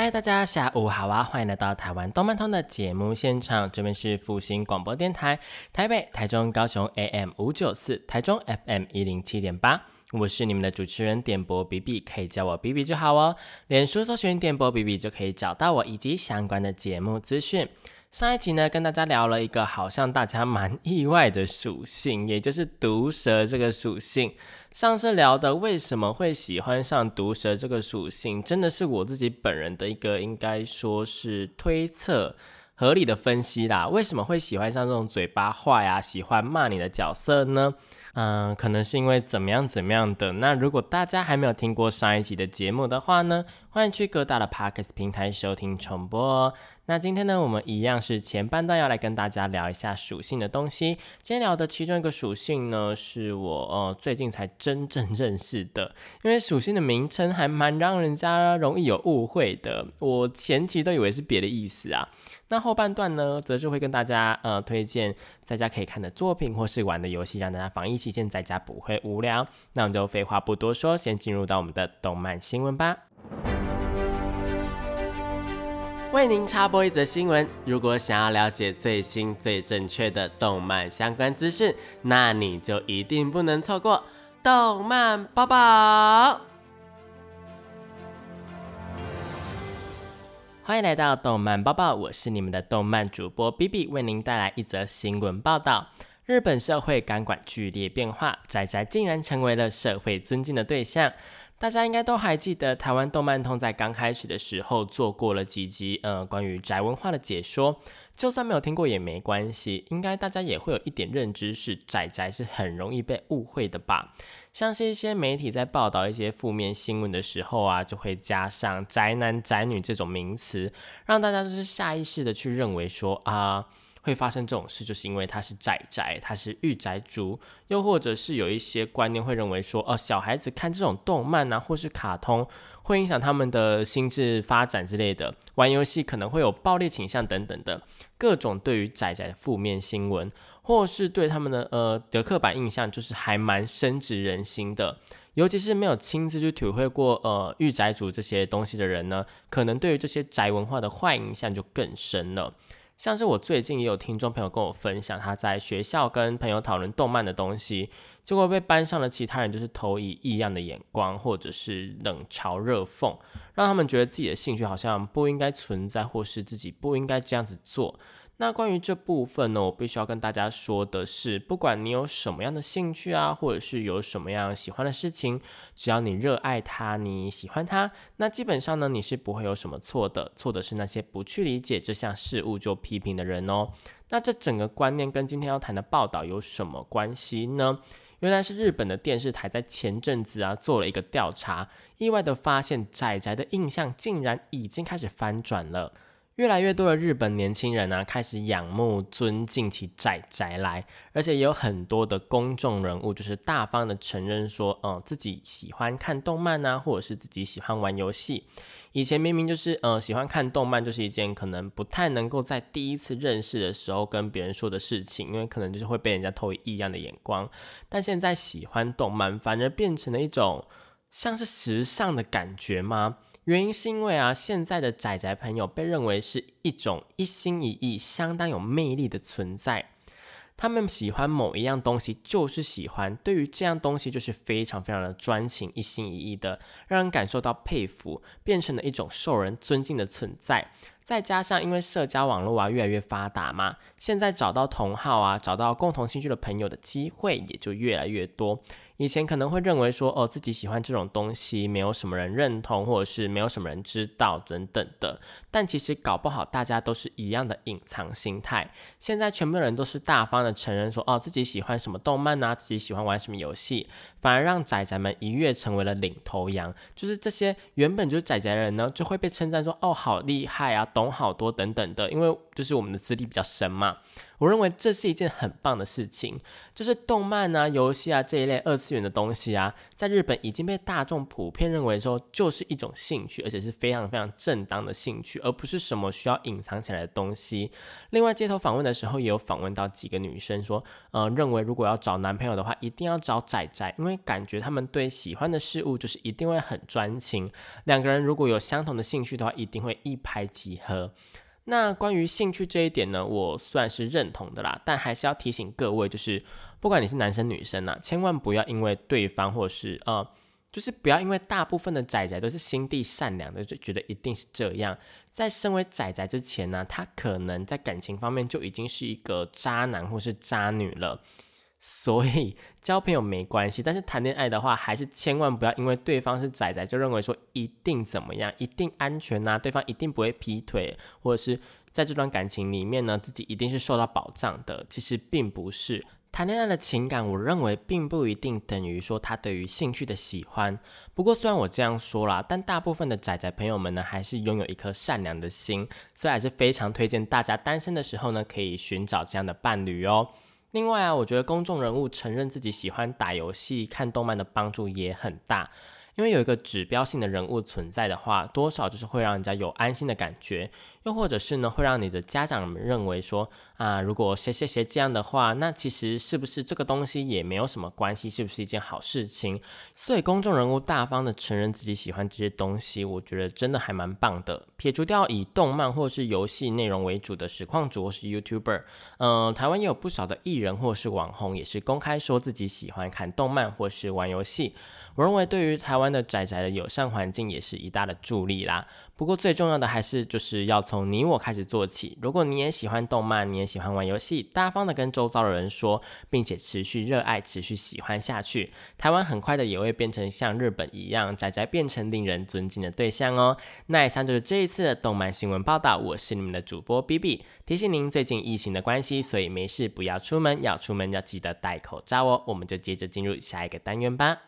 嗨，大家下午好啊！欢迎来到台湾动漫通的节目现场，这边是复兴广播电台，台北、台中、高雄 AM 五九四，台中 FM 一零七点八，我是你们的主持人点播 B B，可以叫我 B B 就好哦。脸书搜寻点播 B B 就可以找到我以及相关的节目资讯。上一期呢，跟大家聊了一个好像大家蛮意外的属性，也就是毒蛇这个属性。上次聊的为什么会喜欢上毒蛇这个属性，真的是我自己本人的一个应该说是推测合理的分析啦。为什么会喜欢上这种嘴巴坏啊、喜欢骂你的角色呢？嗯，可能是因为怎么样怎么样的。那如果大家还没有听过上一集的节目的话呢，欢迎去各大的 Podcast 平台收听重播哦。那今天呢，我们一样是前半段要来跟大家聊一下属性的东西。今天聊的其中一个属性呢，是我呃最近才真正认识的，因为属性的名称还蛮让人家容易有误会的。我前期都以为是别的意思啊。那后半段呢，则是会跟大家呃推荐在家可以看的作品或是玩的游戏，让大家防疫期间在家不会无聊。那我们就废话不多说，先进入到我们的动漫新闻吧。为您插播一则新闻：如果想要了解最新最正确的动漫相关资讯，那你就一定不能错过动漫宝宝。欢迎来到动漫宝宝，我是你们的动漫主播 B B，为您带来一则新闻报道：日本社会感管剧烈变化，宅宅竟然成为了社会尊敬的对象。大家应该都还记得，台湾动漫通在刚开始的时候做过了几集，呃，关于宅文化的解说。就算没有听过也没关系，应该大家也会有一点认知，是宅宅是很容易被误会的吧？像是一些媒体在报道一些负面新闻的时候啊，就会加上宅男宅女这种名词，让大家就是下意识的去认为说啊。会发生这种事，就是因为他是宅宅，他是御宅族，又或者是有一些观念会认为说，哦，小孩子看这种动漫啊，或是卡通，会影响他们的心智发展之类的，玩游戏可能会有暴力倾向等等的各种对于宅宅的负面新闻，或是对他们的呃的刻板印象，就是还蛮深植人心的。尤其是没有亲自去体会过呃御宅族这些东西的人呢，可能对于这些宅文化的坏印象就更深了。像是我最近也有听众朋友跟我分享，他在学校跟朋友讨论动漫的东西，结果被班上的其他人就是投以异样的眼光，或者是冷嘲热讽，让他们觉得自己的兴趣好像不应该存在，或是自己不应该这样子做。那关于这部分呢，我必须要跟大家说的是，不管你有什么样的兴趣啊，或者是有什么样喜欢的事情，只要你热爱它，你喜欢它，那基本上呢，你是不会有什么错的。错的是那些不去理解这项事物就批评的人哦。那这整个观念跟今天要谈的报道有什么关系呢？原来是日本的电视台在前阵子啊做了一个调查，意外的发现仔仔的印象竟然已经开始翻转了。越来越多的日本年轻人呢，开始仰慕、尊敬起宅宅来，而且也有很多的公众人物，就是大方的承认说，嗯，自己喜欢看动漫啊，或者是自己喜欢玩游戏。以前明明就是，呃，喜欢看动漫就是一件可能不太能够在第一次认识的时候跟别人说的事情，因为可能就是会被人家投以异样的眼光。但现在喜欢动漫，反而变成了一种像是时尚的感觉吗？原因是因为啊，现在的仔仔朋友被认为是一种一心一意、相当有魅力的存在。他们喜欢某一样东西，就是喜欢对于这样东西，就是非常非常的专情、一心一意的，让人感受到佩服，变成了一种受人尊敬的存在。再加上因为社交网络啊越来越发达嘛，现在找到同好啊、找到共同兴趣的朋友的机会也就越来越多。以前可能会认为说，哦，自己喜欢这种东西，没有什么人认同，或者是没有什么人知道等等的。但其实搞不好大家都是一样的隐藏心态。现在全部人都是大方的承认说，哦，自己喜欢什么动漫啊，自己喜欢玩什么游戏，反而让仔仔们一跃成为了领头羊。就是这些原本就是仔仔的人呢，就会被称赞说，哦，好厉害啊，懂好多等等的。因为就是我们的资历比较深嘛。我认为这是一件很棒的事情，就是动漫啊、游戏啊这一类二次元的东西啊，在日本已经被大众普遍认为说就是一种兴趣，而且是非常非常正当的兴趣，而不是什么需要隐藏起来的东西。另外，街头访问的时候也有访问到几个女生说，呃，认为如果要找男朋友的话，一定要找仔仔，因为感觉他们对喜欢的事物就是一定会很专情，两个人如果有相同的兴趣的话，一定会一拍即合。那关于兴趣这一点呢，我算是认同的啦，但还是要提醒各位，就是不管你是男生女生啊，千万不要因为对方或是啊，就是不要因为大部分的仔仔都是心地善良的，就觉得一定是这样。在身为仔仔之前呢，他可能在感情方面就已经是一个渣男或是渣女了。所以交朋友没关系，但是谈恋爱的话，还是千万不要因为对方是仔仔就认为说一定怎么样，一定安全呐，对方一定不会劈腿，或者是在这段感情里面呢，自己一定是受到保障的。其实并不是谈恋爱的情感，我认为并不一定等于说他对于兴趣的喜欢。不过虽然我这样说啦，但大部分的仔仔朋友们呢，还是拥有一颗善良的心，所以还是非常推荐大家单身的时候呢，可以寻找这样的伴侣哦。另外啊，我觉得公众人物承认自己喜欢打游戏、看动漫的帮助也很大。因为有一个指标性的人物存在的话，多少就是会让人家有安心的感觉，又或者是呢，会让你的家长们认为说，啊，如果谁谁谁这样的话，那其实是不是这个东西也没有什么关系，是不是一件好事情？所以公众人物大方的承认自己喜欢这些东西，我觉得真的还蛮棒的。撇除掉以动漫或是游戏内容为主的实况主或是 YouTuber，嗯，台湾也有不少的艺人或是网红，也是公开说自己喜欢看动漫或是玩游戏。我认为对于台湾的宅宅的友善环境也是一大的助力啦。不过最重要的还是就是要从你我开始做起。如果你也喜欢动漫，你也喜欢玩游戏，大方的跟周遭的人说，并且持续热爱、持续喜欢下去，台湾很快的也会变成像日本一样，宅宅变成令人尊敬的对象哦。那以上就是这一次的动漫新闻报道。我是你们的主播 B B，提醒您最近疫情的关系，所以没事不要出门，要出门要记得戴口罩哦。我们就接着进入下一个单元吧。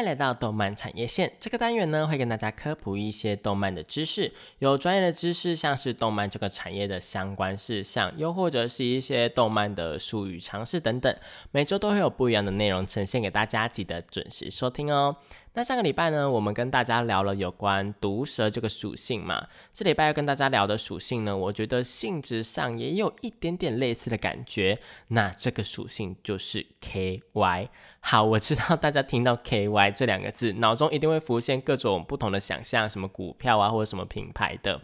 迎来到动漫产业线这个单元呢，会跟大家科普一些动漫的知识，有专业的知识，像是动漫这个产业的相关事项，又或者是一些动漫的术语常识等等。每周都会有不一样的内容呈现给大家，记得准时收听哦。那上个礼拜呢，我们跟大家聊了有关毒蛇这个属性嘛。这礼拜要跟大家聊的属性呢，我觉得性质上也有一点点类似的感觉。那这个属性就是 K Y。好，我知道大家听到 K Y 这两个字，脑中一定会浮现各种不同的想象，什么股票啊，或者什么品牌的。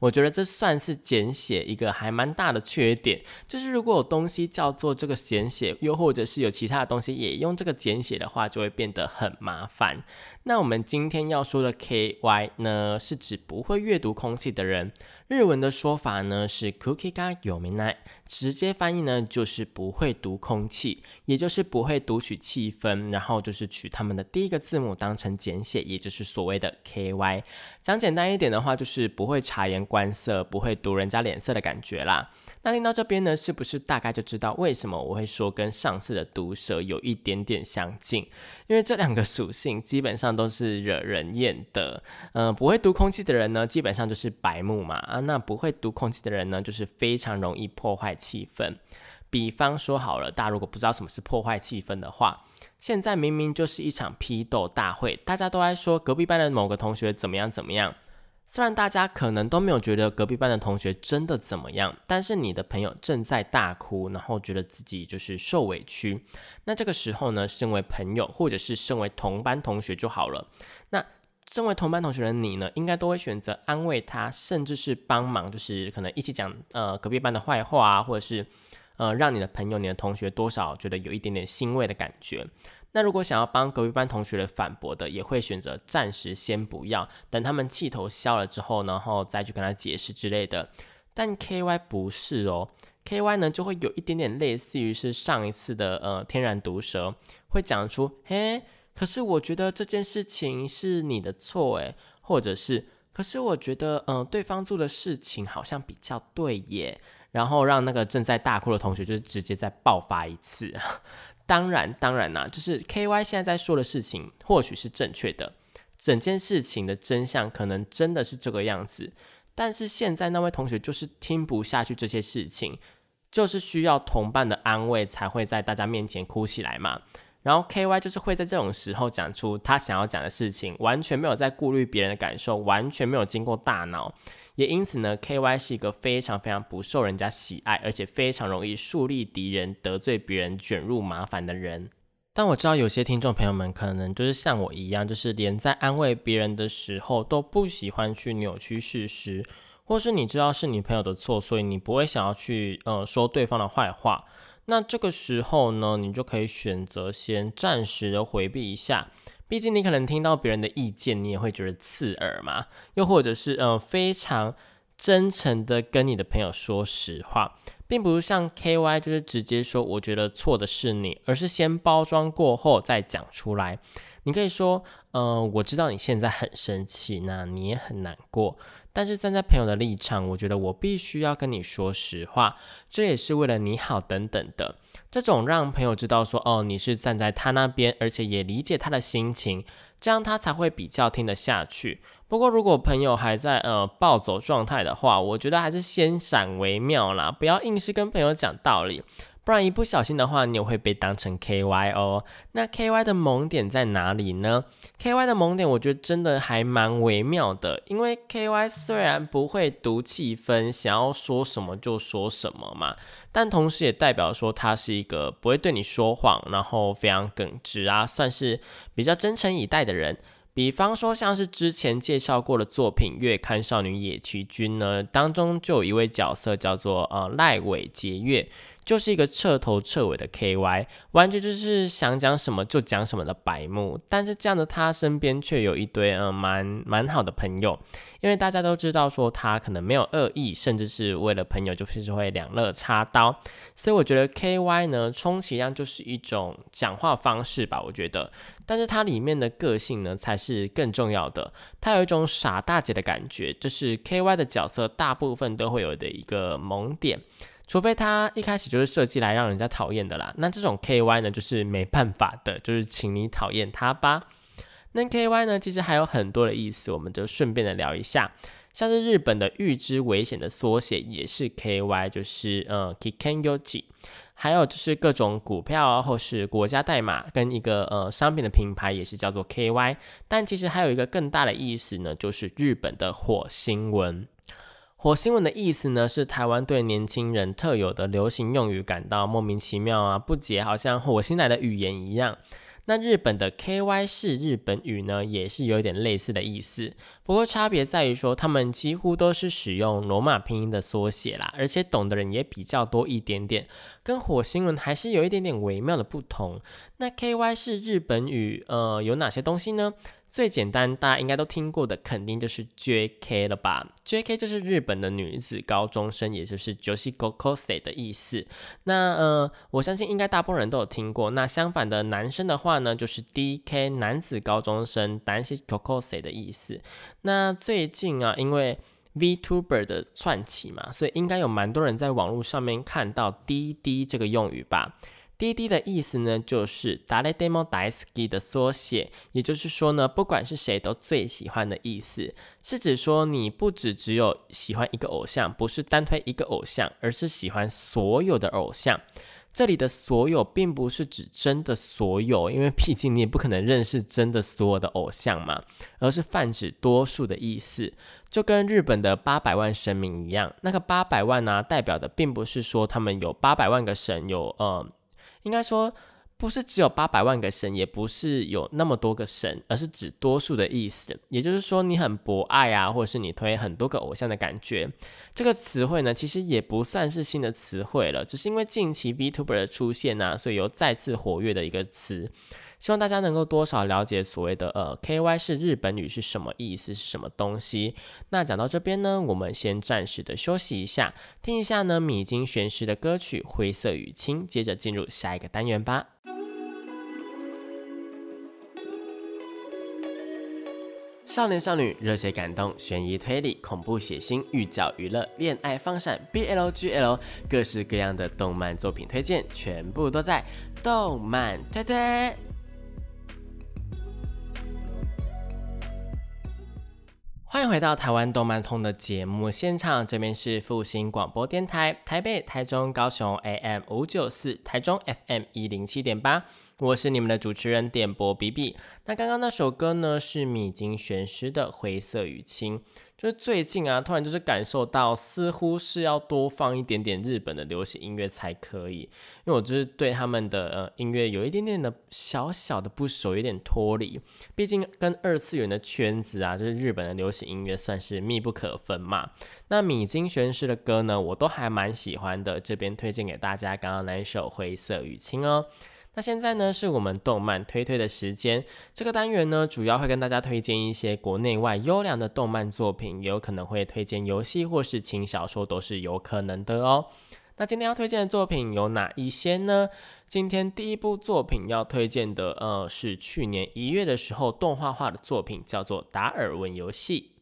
我觉得这算是简写一个还蛮大的缺点，就是如果有东西叫做这个简写，又或者是有其他的东西也用这个简写的话，就会变得很麻烦。那我们今天要说的 K Y 呢，是指不会阅读空气的人。日文的说法呢是 Cookie ga yominai，直接翻译呢就是不会读空气，也就是不会读取气氛，然后就是取他们的第一个字母当成简写，也就是所谓的 K Y。讲简单一点的话，就是不会察言观色，不会读人家脸色的感觉啦。那听到这边呢，是不是大概就知道为什么我会说跟上次的毒蛇有一点点相近？因为这两个属性基本上都是惹人厌的。嗯，不会读空气的人呢，基本上就是白目嘛啊。那不会读空气的人呢，就是非常容易破坏气氛。比方说好了，大家如果不知道什么是破坏气氛的话，现在明明就是一场批斗大会，大家都在说隔壁班的某个同学怎么样怎么样。虽然大家可能都没有觉得隔壁班的同学真的怎么样，但是你的朋友正在大哭，然后觉得自己就是受委屈。那这个时候呢，身为朋友或者是身为同班同学就好了。那身为同班同学的你呢，应该都会选择安慰他，甚至是帮忙，就是可能一起讲呃隔壁班的坏话啊，或者是呃让你的朋友、你的同学多少觉得有一点点欣慰的感觉。那如果想要帮隔壁班同学的反驳的，也会选择暂时先不要，等他们气头消了之后，然后再去跟他解释之类的。但 K Y 不是哦，K Y 呢就会有一点点类似于是上一次的呃天然毒蛇，会讲出嘿。可是我觉得这件事情是你的错诶，或者是，可是我觉得，嗯，对方做的事情好像比较对耶，然后让那个正在大哭的同学就是直接再爆发一次。当然，当然啦，就是 K Y 现在在说的事情或许是正确的，整件事情的真相可能真的是这个样子，但是现在那位同学就是听不下去这些事情，就是需要同伴的安慰才会在大家面前哭起来嘛。然后 K Y 就是会在这种时候讲出他想要讲的事情，完全没有在顾虑别人的感受，完全没有经过大脑，也因此呢，K Y 是一个非常非常不受人家喜爱，而且非常容易树立敌人、得罪别人、卷入麻烦的人。但我知道有些听众朋友们可能就是像我一样，就是连在安慰别人的时候都不喜欢去扭曲事实，或是你知道是你朋友的错，所以你不会想要去呃说对方的坏话。那这个时候呢，你就可以选择先暂时的回避一下，毕竟你可能听到别人的意见，你也会觉得刺耳嘛。又或者是呃非常真诚的跟你的朋友说实话，并不是像 K Y 就是直接说我觉得错的是你，而是先包装过后再讲出来。你可以说，呃，我知道你现在很生气，那你也很难过。但是站在朋友的立场，我觉得我必须要跟你说实话，这也是为了你好等等的。这种让朋友知道说，哦，你是站在他那边，而且也理解他的心情，这样他才会比较听得下去。不过如果朋友还在呃暴走状态的话，我觉得还是先闪为妙啦，不要硬是跟朋友讲道理。不然一不小心的话，你也会被当成 K Y 哦。那 K Y 的萌点在哪里呢？K Y 的萌点，我觉得真的还蛮微妙的。因为 K Y 虽然不会读气氛，想要说什么就说什么嘛，但同时也代表说他是一个不会对你说谎，然后非常耿直啊，算是比较真诚以待的人。比方说，像是之前介绍过的作品《月刊少女野崎君》呢，当中就有一位角色叫做呃赖尾结月。就是一个彻头彻尾的 K Y，完全就是想讲什么就讲什么的白目。但是这样的他身边却有一堆嗯蛮蛮好的朋友，因为大家都知道说他可能没有恶意，甚至是为了朋友就是会两肋插刀。所以我觉得 K Y 呢，充其量就是一种讲话方式吧，我觉得。但是它里面的个性呢，才是更重要的。他有一种傻大姐的感觉，这是 K Y 的角色大部分都会有的一个萌点。除非他一开始就是设计来让人家讨厌的啦，那这种 K Y 呢就是没办法的，就是请你讨厌他吧。那 K Y 呢其实还有很多的意思，我们就顺便的聊一下，像是日本的预知危险的缩写也是 K Y，就是呃 Kiken Yoji，还有就是各种股票啊或是国家代码跟一个呃商品的品牌也是叫做 K Y，但其实还有一个更大的意思呢，就是日本的火星文。火星文的意思呢，是台湾对年轻人特有的流行用语感到莫名其妙啊，不解，好像火星来的语言一样。那日本的 K Y 式日本语呢，也是有点类似的意思，不过差别在于说，他们几乎都是使用罗马拼音的缩写啦，而且懂的人也比较多一点点，跟火星文还是有一点点微妙的不同。那 K Y 式日本语，呃，有哪些东西呢？最简单，大家应该都听过的，肯定就是 J.K. 了吧？J.K. 就是日本的女子高中生，也就是 Joshi Gokose 的意思。那呃，我相信应该大部分人都有听过。那相反的，男生的话呢，就是 D.K. 男子高中生 Danshi Gokose 的意思。那最近啊，因为 VTuber 的串起嘛，所以应该有蛮多人在网络上面看到滴滴这个用语吧。滴滴的意思呢，就是达雷 demo dai ski” 的缩写，也就是说呢，不管是谁都最喜欢的意思，是指说你不只只有喜欢一个偶像，不是单推一个偶像，而是喜欢所有的偶像。这里的所有并不是指真的所有，因为毕竟你也不可能认识真的所有的偶像嘛，而是泛指多数的意思，就跟日本的八百万神明一样，那个八百万呢，代表的并不是说他们有八百万个神，有呃。应该说，不是只有八百万个神，也不是有那么多个神，而是指多数的意思。也就是说，你很博爱啊，或者是你推很多个偶像的感觉。这个词汇呢，其实也不算是新的词汇了，只是因为近期 VTuber 的出现呢，所以又再次活跃的一个词。希望大家能够多少了解所谓的呃 K Y 是日本语是什么意思，是什么东西。那讲到这边呢，我们先暂时的休息一下，听一下呢米津玄师的歌曲《灰色雨青》，接着进入下一个单元吧。少年少女、热血感动、悬疑推理、恐怖血腥、寓教娱乐、恋爱放闪、BL GL，各式各样的动漫作品推荐，全部都在动漫推推。欢迎回到台湾动漫通的节目现场，这边是复兴广播电台，台北、台中、高雄 AM 五九四，台中 FM 一零七点八。我是你们的主持人点播比比。那刚刚那首歌呢，是米津玄师的《灰色雨晴》。就是最近啊，突然就是感受到，似乎是要多放一点点日本的流行音乐才可以。因为我就是对他们的呃音乐有一点点的小小的不熟，有点脱离。毕竟跟二次元的圈子啊，就是日本的流行音乐算是密不可分嘛。那米津玄师的歌呢，我都还蛮喜欢的。这边推荐给大家，刚刚那一首《灰色雨晴》哦。那现在呢，是我们动漫推推的时间。这个单元呢，主要会跟大家推荐一些国内外优良的动漫作品，也有可能会推荐游戏或是轻小说，都是有可能的哦。那今天要推荐的作品有哪一些呢？今天第一部作品要推荐的，呃，是去年一月的时候动画化的作品，叫做《达尔文游戏》。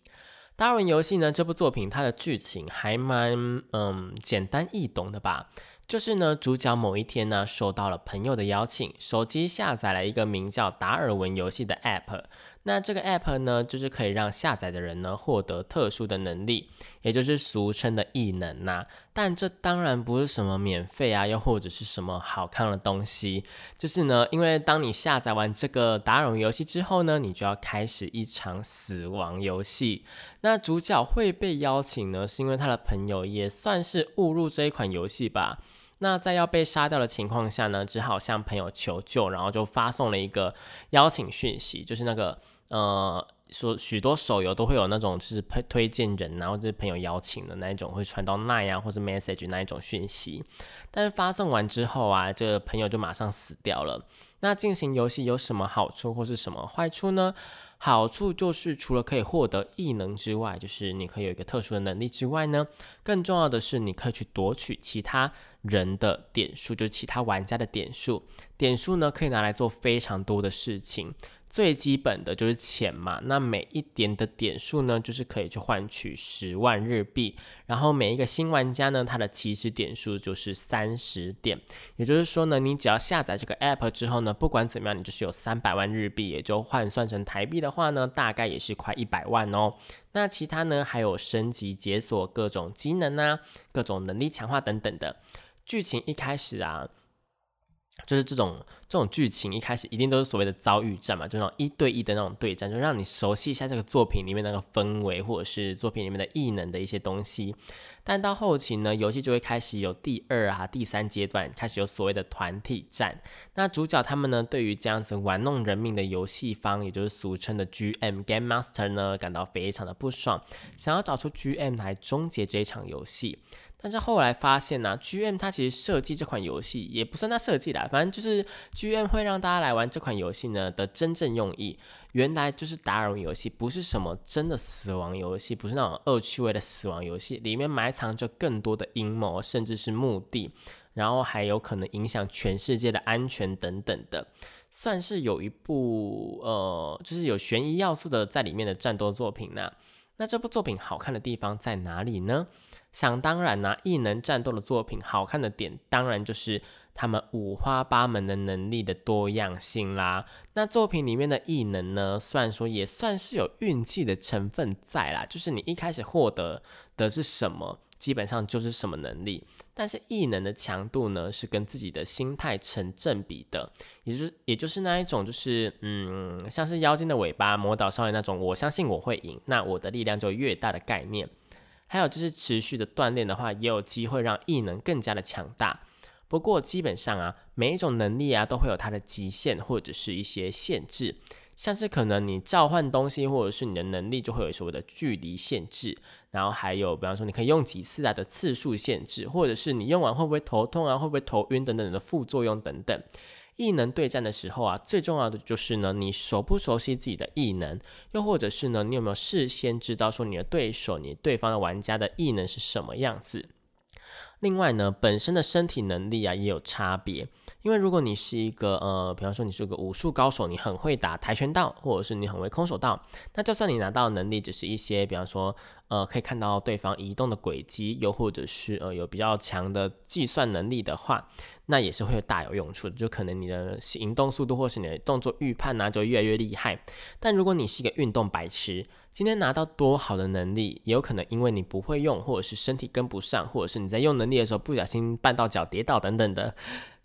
达尔文游戏呢，这部作品它的剧情还蛮，嗯，简单易懂的吧。就是呢，主角某一天呢，收到了朋友的邀请，手机下载了一个名叫达尔文游戏的 App。那这个 App 呢，就是可以让下载的人呢获得特殊的能力，也就是俗称的异能呐。但这当然不是什么免费啊，又或者是什么好看的东西。就是呢，因为当你下载完这个达尔文游戏之后呢，你就要开始一场死亡游戏。那主角会被邀请呢，是因为他的朋友也算是误入这一款游戏吧。那在要被杀掉的情况下呢，只好向朋友求救，然后就发送了一个邀请讯息，就是那个呃，说许多手游都会有那种就是推推荐人，然后就是朋友邀请的那一种，会传到 Line 啊或者 Message 那一种讯息。但是发送完之后啊，这朋友就马上死掉了。那进行游戏有什么好处或是什么坏处呢？好处就是除了可以获得异能之外，就是你可以有一个特殊的能力之外呢，更重要的是你可以去夺取其他人的点数，就是其他玩家的点数。点数呢可以拿来做非常多的事情。最基本的就是钱嘛，那每一点的点数呢，就是可以去换取十万日币。然后每一个新玩家呢，他的起始点数就是三十点。也就是说呢，你只要下载这个 app 之后呢，不管怎么样，你就是有三百万日币，也就换算成台币的话呢，大概也是快一百万哦。那其他呢，还有升级、解锁各种技能啊，各种能力强化等等的。剧情一开始啊。就是这种这种剧情一开始一定都是所谓的遭遇战嘛，就那种一对一的那种对战，就让你熟悉一下这个作品里面那个氛围，或者是作品里面的异能的一些东西。但到后期呢，游戏就会开始有第二啊、第三阶段，开始有所谓的团体战。那主角他们呢，对于这样子玩弄人命的游戏方，也就是俗称的 GM Game Master 呢，感到非常的不爽，想要找出 GM 来终结这一场游戏。但是后来发现呢，GM 它其实设计这款游戏也不算它设计的，反正就是 GM 会让大家来玩这款游戏呢的真正用意，原来就是打扰游戏不是什么真的死亡游戏，不是那种恶趣味的死亡游戏，里面埋藏着更多的阴谋，甚至是目的，然后还有可能影响全世界的安全等等的，算是有一部呃，就是有悬疑要素的在里面的战斗作品呢。那这部作品好看的地方在哪里呢？想当然呢，异能战斗的作品好看的点，当然就是他们五花八门的能力的多样性啦。那作品里面的异能呢，虽然说也算是有运气的成分在啦，就是你一开始获得的是什么，基本上就是什么能力。但是异能的强度呢，是跟自己的心态成正比的，也就是也就是那一种，就是嗯，像是妖精的尾巴、魔导少年那种，我相信我会赢，那我的力量就越大的概念。还有就是持续的锻炼的话，也有机会让异能更加的强大。不过基本上啊，每一种能力啊都会有它的极限或者是一些限制，像是可能你召唤东西或者是你的能力就会有所谓的距离限制，然后还有比方说你可以用几次啊的次数限制，或者是你用完会不会头痛啊，会不会头晕等等的副作用等等。异能对战的时候啊，最重要的就是呢，你熟不熟悉自己的异能，又或者是呢，你有没有事先知道说你的对手、你对方的玩家的异能是什么样子？另外呢，本身的身体能力啊也有差别。因为如果你是一个呃，比方说你是个武术高手，你很会打跆拳道，或者是你很会空手道，那就算你拿到能力只是一些，比方说呃，可以看到对方移动的轨迹，又或者是呃有比较强的计算能力的话，那也是会大有用处的。就可能你的行动速度或是你的动作预判呢，就越来越厉害。但如果你是一个运动白痴，今天拿到多好的能力，也有可能因为你不会用，或者是身体跟不上，或者是你在用能力的时候不小心绊到脚跌倒等等的。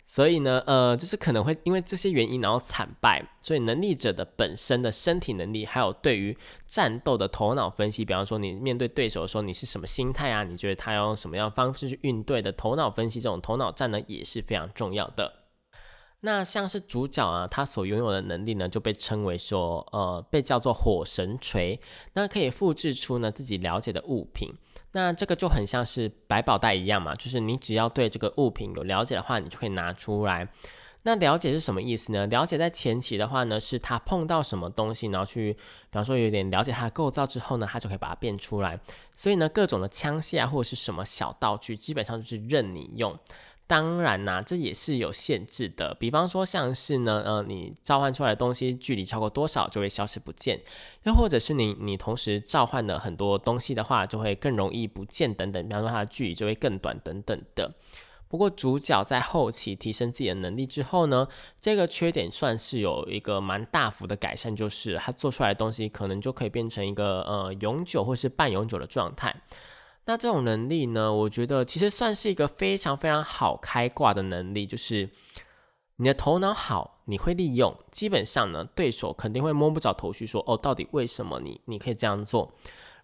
所以呢，呃，就是可能会因为这些原因然后惨败。所以能力者的本身的身体能力，还有对于战斗的头脑分析，比方说你面对对手的时候，你是什么心态啊？你觉得他要用什么样方式去应对的？头脑分析这种头脑战呢，也是非常重要的。那像是主角啊，他所拥有的能力呢，就被称为说，呃，被叫做火神锤，那可以复制出呢自己了解的物品。那这个就很像是百宝袋一样嘛，就是你只要对这个物品有了解的话，你就可以拿出来。那了解是什么意思呢？了解在前期的话呢，是他碰到什么东西，然后去，比方说有点了解它的构造之后呢，他就可以把它变出来。所以呢，各种的枪械啊，或者是什么小道具，基本上就是任你用。当然啦，这也是有限制的。比方说，像是呢，呃，你召唤出来的东西距离超过多少就会消失不见，又或者是你你同时召唤了很多东西的话，就会更容易不见等等。比方说，它的距离就会更短等等的。不过，主角在后期提升自己的能力之后呢，这个缺点算是有一个蛮大幅的改善，就是他做出来的东西可能就可以变成一个呃永久或是半永久的状态。那这种能力呢？我觉得其实算是一个非常非常好开挂的能力，就是你的头脑好，你会利用，基本上呢，对手肯定会摸不着头绪，说哦，到底为什么你你可以这样做？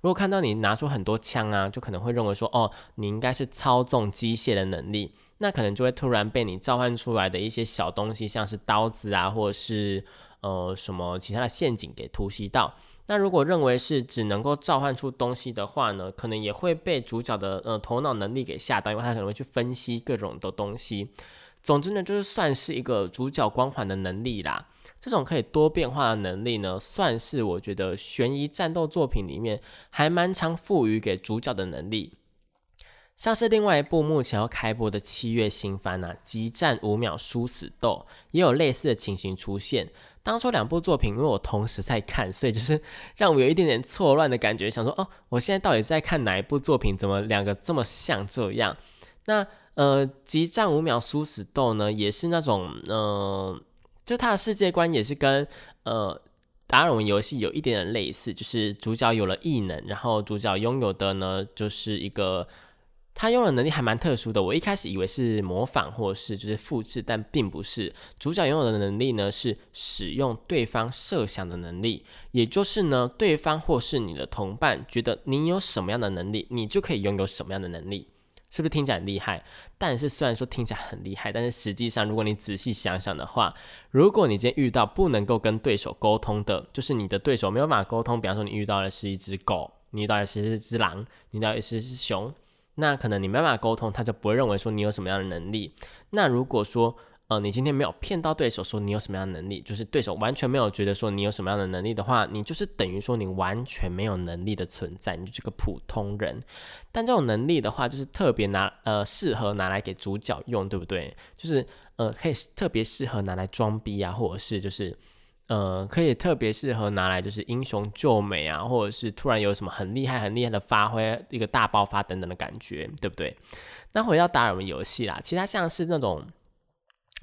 如果看到你拿出很多枪啊，就可能会认为说哦，你应该是操纵机械的能力，那可能就会突然被你召唤出来的一些小东西，像是刀子啊，或者是呃什么其他的陷阱给突袭到。那如果认为是只能够召唤出东西的话呢，可能也会被主角的呃头脑能力给吓到，因为他可能会去分析各种的东西。总之呢，就是算是一个主角光环的能力啦。这种可以多变化的能力呢，算是我觉得悬疑战斗作品里面还蛮常赋予给主角的能力。像是另外一部目前要开播的七月新番啊，《激战五秒殊死斗》，也有类似的情形出现。当初两部作品，因为我同时在看，所以就是让我有一点点错乱的感觉，想说哦，我现在到底在看哪一部作品？怎么两个这么像这样？那呃，激战五秒殊死斗呢，也是那种呃，就它的世界观也是跟呃达尔文游戏有一点点类似，就是主角有了异能，然后主角拥有的呢就是一个。他用的能力还蛮特殊的，我一开始以为是模仿或是就是复制，但并不是。主角拥有的能力呢是使用对方设想的能力，也就是呢，对方或是你的同伴觉得你有什么样的能力，你就可以拥有什么样的能力，是不是听起来很厉害？但是虽然说听起来很厉害，但是实际上如果你仔细想想的话，如果你今天遇到不能够跟对手沟通的，就是你的对手没有办法沟通，比方说你遇到的是一只狗，你遇到的是一只狼，你遇到的是一只熊。那可能你没办法沟通，他就不会认为说你有什么样的能力。那如果说，呃，你今天没有骗到对手说你有什么样的能力，就是对手完全没有觉得说你有什么样的能力的话，你就是等于说你完全没有能力的存在，你就是个普通人。但这种能力的话，就是特别拿呃适合拿来给主角用，对不对？就是呃可以特别适合拿来装逼啊，或者是就是。呃，可以特别适合拿来就是英雄救美啊，或者是突然有什么很厉害、很厉害的发挥，一个大爆发等等的感觉，对不对？那回到达尔文游戏啦，其他像是那种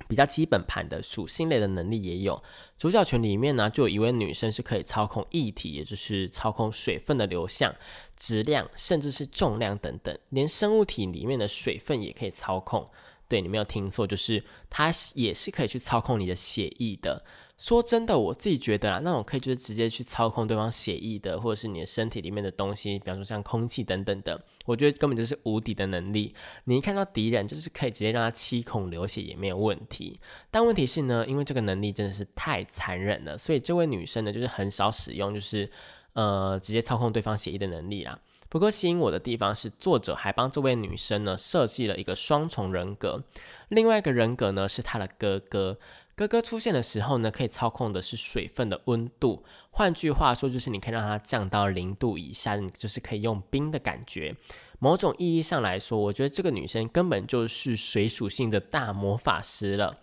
比较基本盘的属性类的能力也有。主角群里面呢，就有一位女生是可以操控液体，也就是操控水分的流向、质量，甚至是重量等等，连生物体里面的水分也可以操控。对你没有听错，就是它也是可以去操控你的血液的。说真的，我自己觉得啦，那种可以就是直接去操控对方血液的，或者是你的身体里面的东西，比方说像空气等等的，我觉得根本就是无敌的能力。你一看到敌人，就是可以直接让他七孔流血也没有问题。但问题是呢，因为这个能力真的是太残忍了，所以这位女生呢，就是很少使用，就是呃直接操控对方血液的能力啦。不过吸引我的地方是，作者还帮这位女生呢设计了一个双重人格，另外一个人格呢是她的哥哥。哥哥出现的时候呢，可以操控的是水分的温度，换句话说，就是你可以让它降到零度以下，就是可以用冰的感觉。某种意义上来说，我觉得这个女生根本就是水属性的大魔法师了。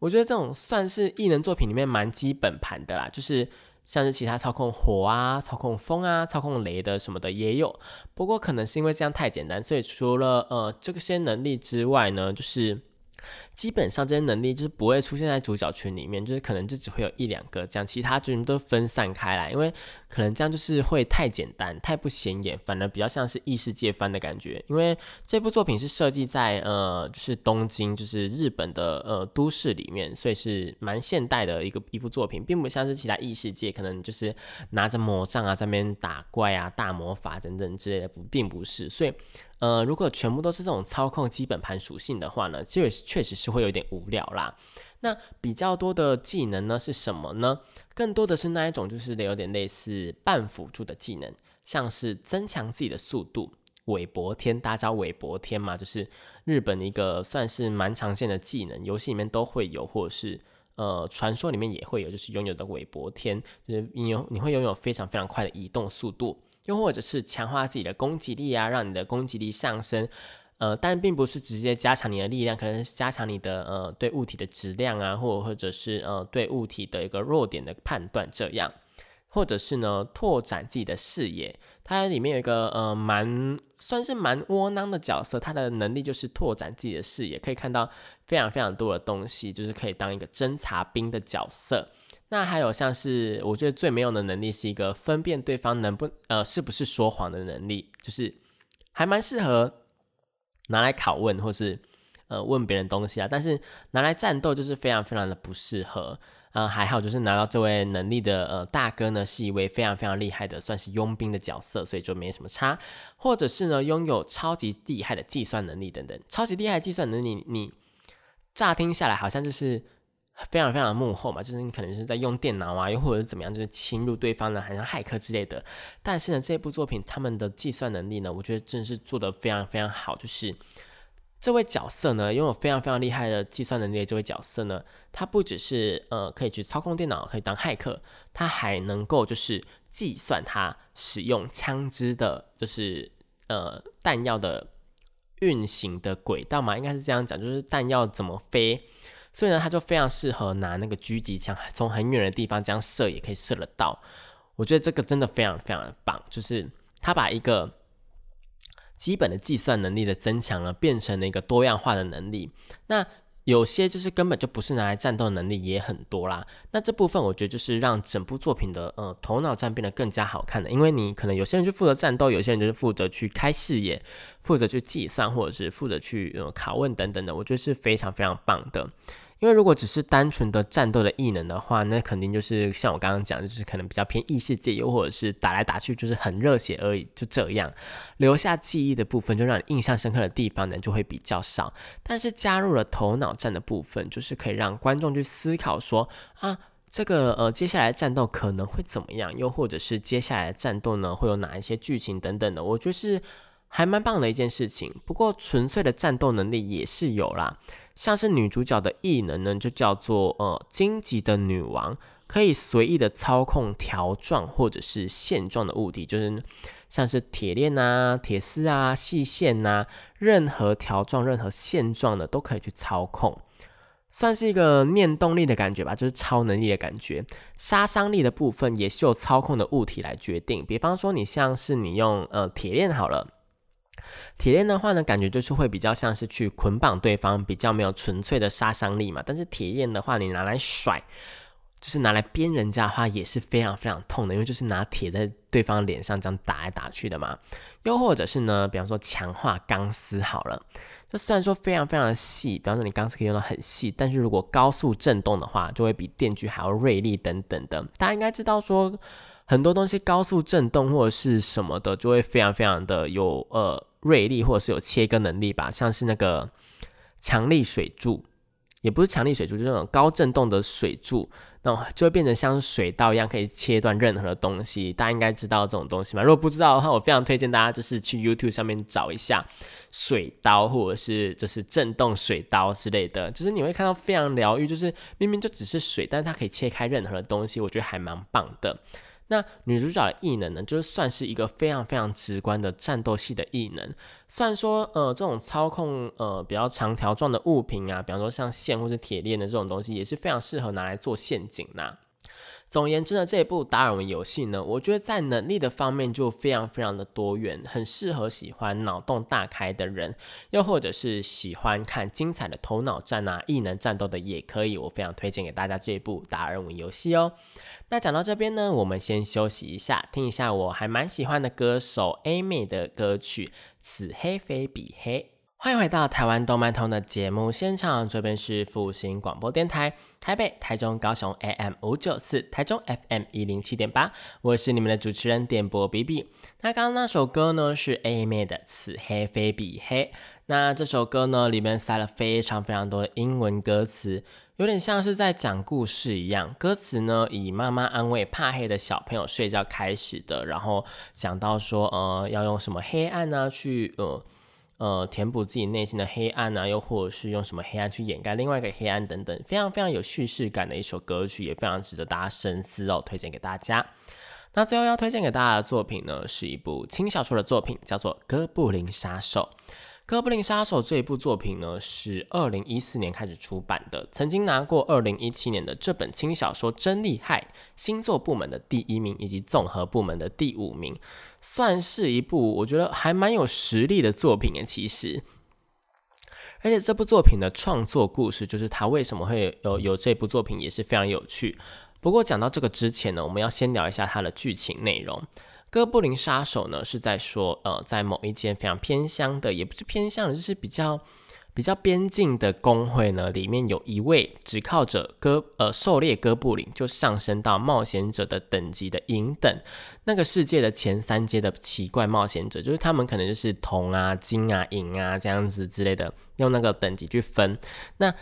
我觉得这种算是异能作品里面蛮基本盘的啦，就是像是其他操控火啊、操控风啊、操控雷的什么的也有。不过可能是因为这样太简单，所以除了呃这些能力之外呢，就是。基本上这些能力就是不会出现在主角群里面，就是可能就只会有一两个这样，其他群都分散开来，因为可能这样就是会太简单、太不显眼，反而比较像是异世界番的感觉。因为这部作品是设计在呃，就是东京，就是日本的呃都市里面，所以是蛮现代的一个一部作品，并不像是其他异世界，可能就是拿着魔杖啊在那边打怪啊、大魔法等等之类的，并不是，所以。呃，如果全部都是这种操控基本盘属性的话呢，就确实是会有点无聊啦。那比较多的技能呢是什么呢？更多的是那一种，就是有点类似半辅助的技能，像是增强自己的速度。韦伯天，大家知道韦伯天嘛？就是日本的一个算是蛮常见的技能，游戏里面都会有，或者是呃传说里面也会有，就是拥有的韦伯天，就是你有你会拥有非常非常快的移动速度。又或者是强化自己的攻击力啊，让你的攻击力上升，呃，但并不是直接加强你的力量，可能是加强你的呃对物体的质量啊，或或者是呃对物体的一个弱点的判断这样，或者是呢拓展自己的视野。它里面有一个呃蛮算是蛮窝囊的角色，他的能力就是拓展自己的视野，可以看到非常非常多的东西，就是可以当一个侦察兵的角色。那还有像是我觉得最没用的能力是一个分辨对方能不呃是不是说谎的能力，就是还蛮适合拿来拷问或是呃问别人东西啊，但是拿来战斗就是非常非常的不适合。呃，还好就是拿到这位能力的呃大哥呢是一位非常非常厉害的算是佣兵的角色，所以就没什么差。或者是呢拥有超级厉害的计算能力等等，超级厉害计算能力你乍听下来好像就是。非常非常幕后嘛，就是你可能是在用电脑啊，又或者是怎么样，就是侵入对方的，好像骇客之类的。但是呢，这部作品他们的计算能力呢，我觉得真的是做的非常非常好。就是这位角色呢，拥有非常非常厉害的计算能力的这位角色呢，他不只是呃可以去操控电脑，可以当骇客，他还能够就是计算他使用枪支的，就是呃弹药的运行的轨道嘛，应该是这样讲，就是弹药怎么飞。所以呢，他就非常适合拿那个狙击枪，从很远的地方这样射也可以射得到。我觉得这个真的非常非常的棒，就是他把一个基本的计算能力的增强了，变成了一个多样化的能力。那有些就是根本就不是拿来战斗能力也很多啦。那这部分我觉得就是让整部作品的呃头脑战变得更加好看的，因为你可能有些人就负责战斗，有些人就是负责去开视野，负责去计算，或者是负责去呃拷问等等的，我觉得是非常非常棒的。因为如果只是单纯的战斗的异能的话，那肯定就是像我刚刚讲的，就是可能比较偏异世界，又或者是打来打去就是很热血而已，就这样。留下记忆的部分，就让你印象深刻的地方呢就会比较少。但是加入了头脑战的部分，就是可以让观众去思考说啊，这个呃接下来战斗可能会怎么样，又或者是接下来战斗呢会有哪一些剧情等等的，我就是还蛮棒的一件事情。不过纯粹的战斗能力也是有啦。像是女主角的异能呢，就叫做呃荆棘的女王，可以随意的操控条状或者是线状的物体，就是像是铁链啊、铁丝啊、细线呐，任何条状、任何线状的都可以去操控，算是一个念动力的感觉吧，就是超能力的感觉。杀伤力的部分也是由操控的物体来决定，比方说你像是你用呃铁链好了。铁链的话呢，感觉就是会比较像是去捆绑对方，比较没有纯粹的杀伤力嘛。但是铁链的话，你拿来甩，就是拿来鞭人家的话，也是非常非常痛的，因为就是拿铁在对方脸上这样打来打去的嘛。又或者是呢，比方说强化钢丝好了，就虽然说非常非常的细，比方说你钢丝可以用到很细，但是如果高速震动的话，就会比电锯还要锐利等等的。大家应该知道说，很多东西高速震动或者是什么的，就会非常非常的有呃。锐利或者是有切割能力吧，像是那个强力水柱，也不是强力水柱，就是那种高震动的水柱。那就会变成像水刀一样，可以切断任何的东西。大家应该知道这种东西嘛？如果不知道的话，我非常推荐大家就是去 YouTube 上面找一下水刀，或者是就是震动水刀之类的，就是你会看到非常疗愈。就是明明就只是水，但是它可以切开任何的东西，我觉得还蛮棒的。那女主角的异能呢，就是算是一个非常非常直观的战斗系的异能。虽然说，呃，这种操控呃比较长条状的物品啊，比方说像线或是铁链的这种东西，也是非常适合拿来做陷阱呐。总而言之呢，这一部达尔文游戏呢，我觉得在能力的方面就非常非常的多元，很适合喜欢脑洞大开的人，又或者是喜欢看精彩的头脑战啊、异能战斗的也可以。我非常推荐给大家这一部达尔文游戏哦。那讲到这边呢，我们先休息一下，听一下我还蛮喜欢的歌手 A 妹的歌曲《此黑非彼黑》。欢迎回到台湾动漫通的节目现场，这边是复兴广播电台，台北、台中、高雄 AM 五九四，台中 FM 一零七点八，我是你们的主持人点播 B B。那刚刚那首歌呢是 A 妹的《此黑非彼黑》，那这首歌呢里面塞了非常非常多的英文歌词，有点像是在讲故事一样。歌词呢以妈妈安慰怕黑的小朋友睡觉开始的，然后讲到说呃要用什么黑暗呢去呃。呃，填补自己内心的黑暗啊，又或者是用什么黑暗去掩盖另外一个黑暗等等，非常非常有叙事感的一首歌曲，也非常值得大家深思哦，推荐给大家。那最后要推荐给大家的作品呢，是一部轻小说的作品，叫做《哥布林杀手》。《哥布林杀手》这一部作品呢，是二零一四年开始出版的，曾经拿过二零一七年的这本轻小说真厉害星座部门的第一名，以及综合部门的第五名，算是一部我觉得还蛮有实力的作品诶。其实，而且这部作品的创作故事，就是它为什么会有有这部作品，也是非常有趣。不过讲到这个之前呢，我们要先聊一下它的剧情内容。哥布林杀手呢，是在说，呃，在某一间非常偏乡的，也不是偏乡的，就是比较比较边境的工会呢，里面有一位只靠着哥呃狩猎哥布林就上升到冒险者的等级的银等那个世界的前三阶的奇怪冒险者，就是他们可能就是铜啊、金啊、银啊这样子之类的，用那个等级去分。那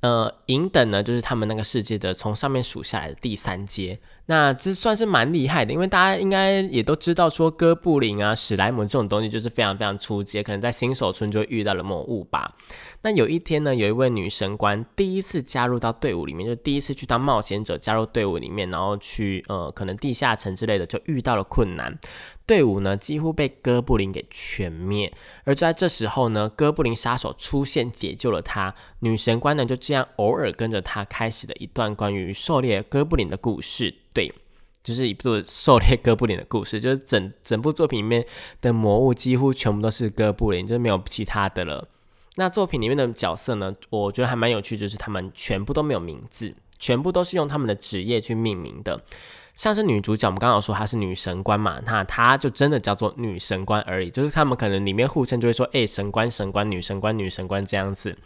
呃，银等呢，就是他们那个世界的从上面数下来的第三阶。那这算是蛮厉害的，因为大家应该也都知道，说哥布林啊、史莱姆这种东西就是非常非常初阶，可能在新手村就遇到了魔物吧。那有一天呢，有一位女神官第一次加入到队伍里面，就第一次去当冒险者加入队伍里面，然后去呃，可能地下城之类的，就遇到了困难。队伍呢几乎被哥布林给全灭，而就在这时候呢，哥布林杀手出现解救了他。女神官呢就这样偶尔跟着他开始了一段关于狩猎哥布林的故事。对，就是一部狩猎哥布林的故事，就是整整部作品里面的魔物几乎全部都是哥布林，就没有其他的了。那作品里面的角色呢，我觉得还蛮有趣，就是他们全部都没有名字，全部都是用他们的职业去命名的。像是女主角，我们刚刚说她是女神官嘛，那她就真的叫做女神官而已，就是他们可能里面互称就会说，哎，神官、神官、女神官、女神官这样子。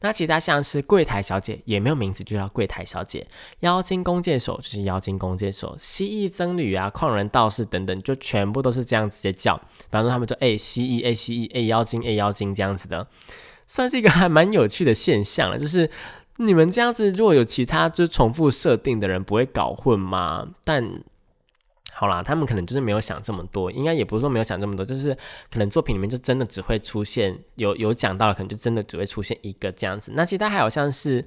那其他像是柜台小姐也没有名字，就叫柜台小姐；妖精弓箭手就是妖精弓箭手；蜥蜴僧侣啊、矿人道士等等，就全部都是这样直接叫。比方说他们就哎蜥蜴、哎蜥蜴、哎妖精、哎妖精这样子的，算是一个还蛮有趣的现象了，就是。你们这样子，如果有其他就重复设定的人，不会搞混吗？但好啦，他们可能就是没有想这么多，应该也不是说没有想这么多，就是可能作品里面就真的只会出现有有讲到了，可能就真的只会出现一个这样子。那其他还有像是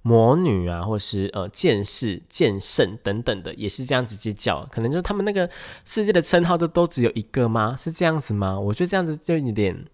魔女啊，或是呃剑士、剑圣等等的，也是这样子直接叫，可能就他们那个世界的称号就都只有一个吗？是这样子吗？我觉得这样子就有点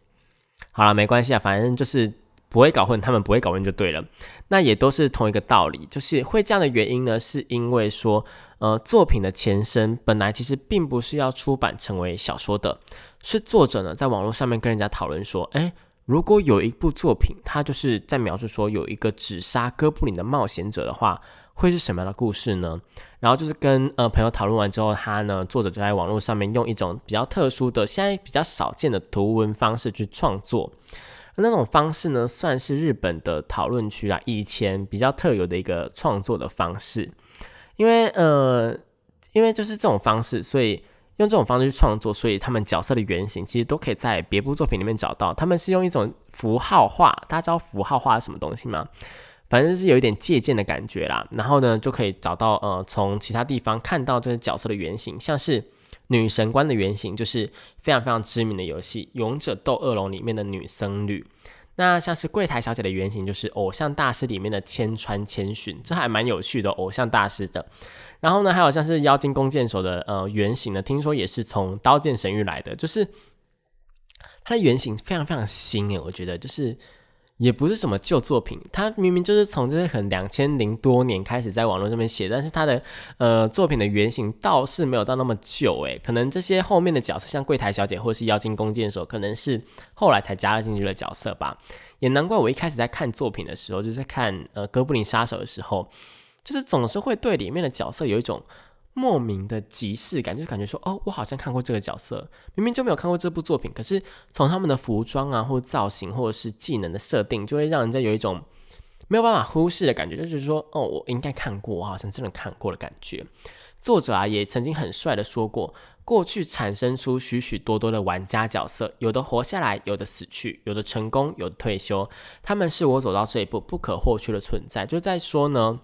好了，没关系啊，反正就是。不会搞混，他们不会搞混就对了。那也都是同一个道理，就是会这样的原因呢，是因为说，呃，作品的前身本来其实并不是要出版成为小说的，是作者呢在网络上面跟人家讨论说，诶，如果有一部作品，它就是在描述说有一个只杀哥布林的冒险者的话，会是什么样的故事呢？然后就是跟呃朋友讨论完之后，他呢作者就在网络上面用一种比较特殊的、现在比较少见的图文方式去创作。那种方式呢，算是日本的讨论区啊，以前比较特有的一个创作的方式。因为呃，因为就是这种方式，所以用这种方式去创作，所以他们角色的原型其实都可以在别部作品里面找到。他们是用一种符号化，大家知道符号化是什么东西吗？反正是有一点借鉴的感觉啦。然后呢，就可以找到呃，从其他地方看到这些角色的原型，像是女神官的原型，就是非常非常知名的游戏《勇者斗恶龙》里面的女僧侣。那像是柜台小姐的原型，就是《偶像大师》里面的千川千寻，这还蛮有趣的。偶像大师的，然后呢，还有像是妖精弓箭手的呃原型呢，听说也是从《刀剑神域》来的，就是它的原型非常非常新诶，我觉得就是也不是什么旧作品，它明明就是从这些很两千零多年开始在网络上面写，但是它的呃作品的原型倒是没有到那么久诶，可能这些后面的角色像柜台小姐或是妖精弓箭手，可能是后来才加了进去的角色吧，也难怪我一开始在看作品的时候，就是在看呃哥布林杀手的时候，就是总是会对里面的角色有一种。莫名的即视感，就是感觉说，哦，我好像看过这个角色，明明就没有看过这部作品，可是从他们的服装啊，或造型，或者是技能的设定，就会让人家有一种没有办法忽视的感觉，就是说，哦，我应该看过，我好像真的看过的感觉。作者啊，也曾经很帅的说过，过去产生出许许多多的玩家角色，有的活下来，有的死去，有的成功，有的退休，他们是我走到这一步不可或缺的存在。就在说呢。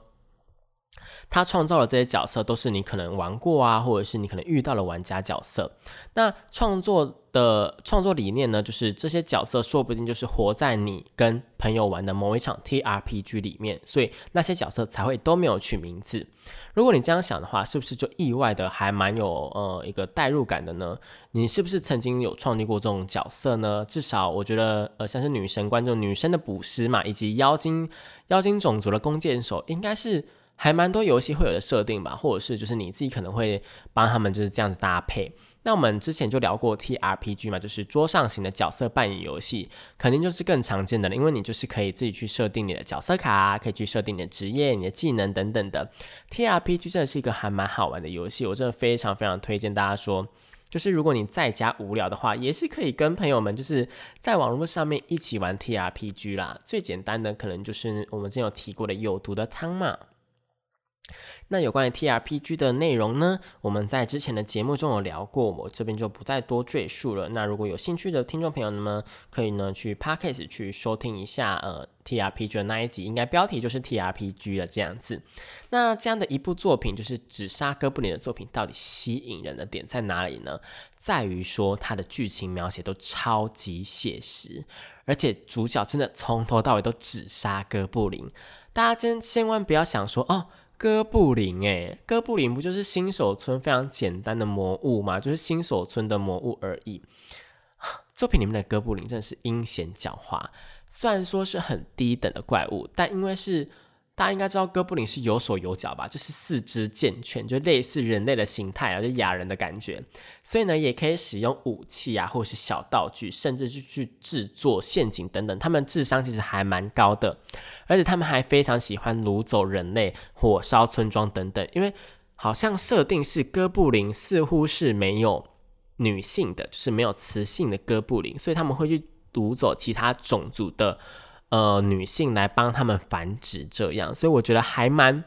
他创造的这些角色都是你可能玩过啊，或者是你可能遇到的玩家角色。那创作的创作理念呢，就是这些角色说不定就是活在你跟朋友玩的某一场 TRPG 里面，所以那些角色才会都没有取名字。如果你这样想的话，是不是就意外的还蛮有呃一个代入感的呢？你是不是曾经有创立过这种角色呢？至少我觉得呃像是女神观众、女生的捕食嘛，以及妖精妖精种族的弓箭手，应该是。还蛮多游戏会有的设定吧，或者是就是你自己可能会帮他们就是这样子搭配。那我们之前就聊过 T R P G 嘛，就是桌上型的角色扮演游戏，肯定就是更常见的了，因为你就是可以自己去设定你的角色卡，可以去设定你的职业、你的技能等等的。T R P G 真的是一个还蛮好玩的游戏，我真的非常非常推荐大家说，就是如果你在家无聊的话，也是可以跟朋友们就是在网络上面一起玩 T R P G 啦。最简单的可能就是我们之前有提过的有毒的汤嘛。那有关于 T R P G 的内容呢？我们在之前的节目中有聊过，我这边就不再多赘述了。那如果有兴趣的听众朋友们，可以呢去 Podcast 去收听一下，呃，T R P G 的那一集，应该标题就是 T R P G 了这样子。那这样的一部作品，就是只杀哥布林的作品，到底吸引人的点在哪里呢？在于说它的剧情描写都超级写实，而且主角真的从头到尾都只杀哥布林。大家真千万不要想说哦。哥布林，诶，哥布林不就是新手村非常简单的魔物吗？就是新手村的魔物而已。作品里面的哥布林真的是阴险狡猾，虽然说是很低等的怪物，但因为是。大家应该知道哥布林是有手有脚吧，就是四肢健全，就类似人类的形态啊，就亚人的感觉。所以呢，也可以使用武器啊，或者是小道具，甚至是去制作陷阱等等。他们智商其实还蛮高的，而且他们还非常喜欢掳走人类、火烧村庄等等。因为好像设定是哥布林似乎是没有女性的，就是没有雌性的哥布林，所以他们会去掳走其他种族的。呃，女性来帮他们繁殖，这样，所以我觉得还蛮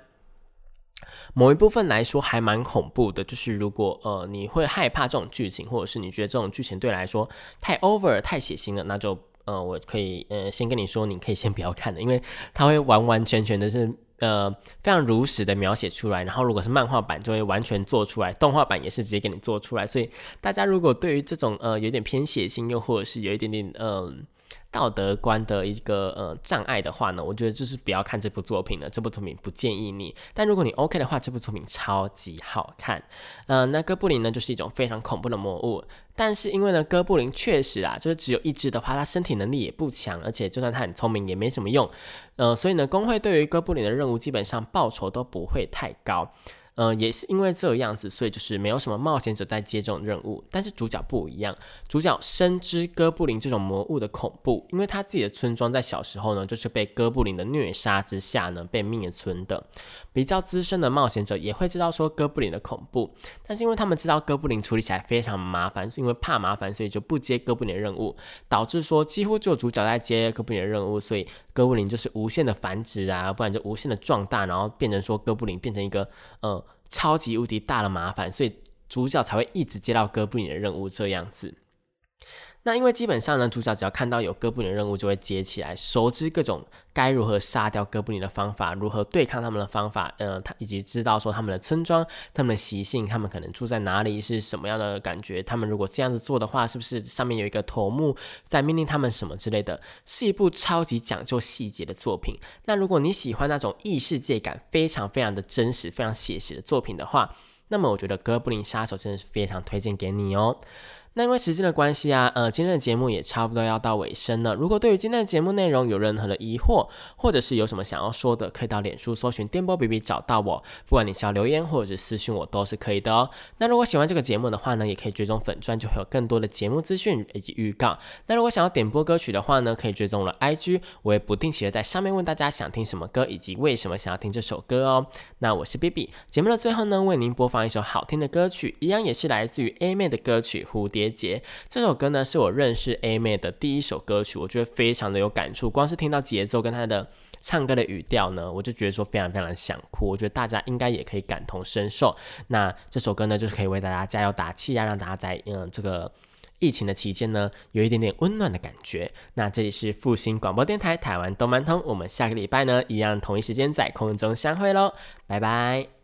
某一部分来说还蛮恐怖的。就是如果呃你会害怕这种剧情，或者是你觉得这种剧情对来说太 over、太血腥了，那就呃我可以呃先跟你说，你可以先不要看的，因为它会完完全全的是呃非常如实的描写出来。然后如果是漫画版，就会完全做出来；动画版也是直接给你做出来。所以大家如果对于这种呃有点偏血腥，又或者是有一点点嗯。道德观的一个呃障碍的话呢，我觉得就是不要看这部作品了。这部作品不建议你。但如果你 OK 的话，这部作品超级好看。嗯，那哥布林呢，就是一种非常恐怖的魔物。但是因为呢，哥布林确实啊，就是只有一只的话，它身体能力也不强，而且就算它很聪明，也没什么用。呃，所以呢，工会对于哥布林的任务基本上报酬都不会太高。嗯，也是因为这个样子，所以就是没有什么冒险者在接这种任务。但是主角不一样，主角深知哥布林这种魔物的恐怖，因为他自己的村庄在小时候呢，就是被哥布林的虐杀之下呢被灭村的。比较资深的冒险者也会知道说哥布林的恐怖，但是因为他们知道哥布林处理起来非常麻烦，因为怕麻烦，所以就不接哥布林的任务，导致说几乎只有主角在接哥布林的任务，所以哥布林就是无限的繁殖啊，不然就无限的壮大，然后变成说哥布林变成一个呃。超级无敌大的麻烦，所以主角才会一直接到哥布林的任务这样子。那因为基本上呢，主角只要看到有哥布林任务，就会接起来，熟知各种该如何杀掉哥布林的方法，如何对抗他们的方法，呃，他以及知道说他们的村庄、他们的习性、他们可能住在哪里，是什么样的感觉，他们如果这样子做的话，是不是上面有一个头目在命令他们什么之类的，是一部超级讲究细节的作品。那如果你喜欢那种异世界感非常非常的真实、非常写实的作品的话，那么我觉得《哥布林杀手》真的是非常推荐给你哦。那因为时间的关系啊，呃，今天的节目也差不多要到尾声了。如果对于今天的节目内容有任何的疑惑，或者是有什么想要说的，可以到脸书搜寻电波 BB 找到我。不管你是要留言或者是私信我，都是可以的哦。那如果喜欢这个节目的话呢，也可以追踪粉钻，就会有更多的节目资讯以及预告。那如果想要点播歌曲的话呢，可以追踪我的 IG，我也不定期的在上面问大家想听什么歌，以及为什么想要听这首歌哦。那我是 BB，节目的最后呢，为您播放一首好听的歌曲，一样也是来自于 A 妹的歌曲《蝴蝶结》。这首歌呢，是我认识 A 妹的第一首歌曲，我觉得非常的有感触。光是听到节奏跟她的唱歌的语调呢，我就觉得说非常非常的想哭。我觉得大家应该也可以感同身受。那这首歌呢，就是可以为大家加油打气啊，让大家在嗯这个疫情的期间呢，有一点点温暖的感觉。那这里是复兴广播电台台湾动漫通，我们下个礼拜呢，一样同一时间在空中相会喽，拜拜。